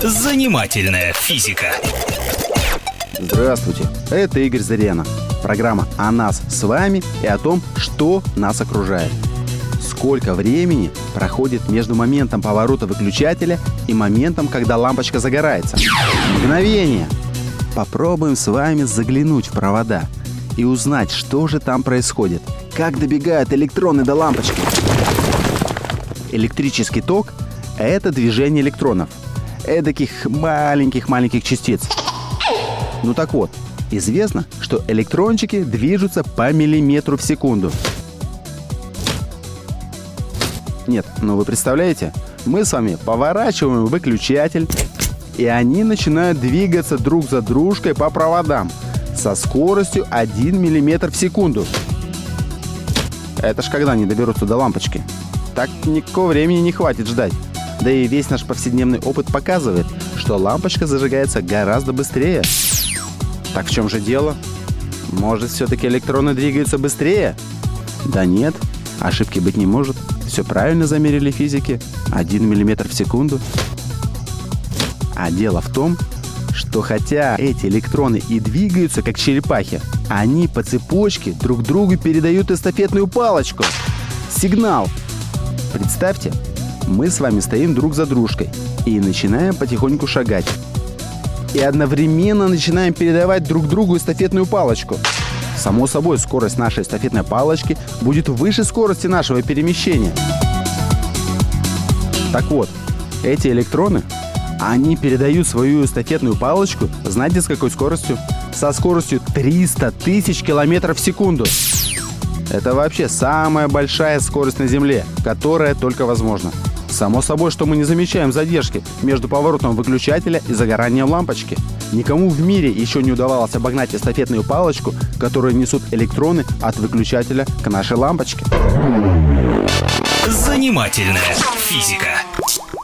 Занимательная физика. Здравствуйте, это Игорь Зыряна. Программа о нас с вами и о том, что нас окружает. Сколько времени проходит между моментом поворота выключателя и моментом, когда лампочка загорается? Мгновение. Попробуем с вами заглянуть в провода и узнать, что же там происходит. Как добегают электроны до лампочки. Электрический ток – это движение электронов. Эдаких маленьких-маленьких частиц. Ну так вот, известно, что электрончики движутся по миллиметру в секунду. Нет, ну вы представляете, мы с вами поворачиваем выключатель, и они начинают двигаться друг за дружкой по проводам со скоростью 1 мм в секунду. Это ж когда они доберутся до лампочки. Так никакого времени не хватит ждать. Да и весь наш повседневный опыт показывает, что лампочка зажигается гораздо быстрее. Так в чем же дело? Может, все-таки электроны двигаются быстрее? Да нет, ошибки быть не может. Все правильно замерили физики. 1 мм в секунду. А дело в том, что хотя эти электроны и двигаются как черепахи, они по цепочке друг другу передают эстафетную палочку. Сигнал. Представьте, мы с вами стоим друг за дружкой и начинаем потихоньку шагать. И одновременно начинаем передавать друг другу эстафетную палочку. Само собой, скорость нашей эстафетной палочки будет выше скорости нашего перемещения. Так вот, эти электроны, они передают свою эстафетную палочку, знаете, с какой скоростью? Со скоростью 300 тысяч километров в секунду. Это вообще самая большая скорость на Земле, которая только возможна. Само собой, что мы не замечаем задержки между поворотом выключателя и загоранием лампочки. Никому в мире еще не удавалось обогнать эстафетную палочку, которую несут электроны от выключателя к нашей лампочке. Занимательная физика.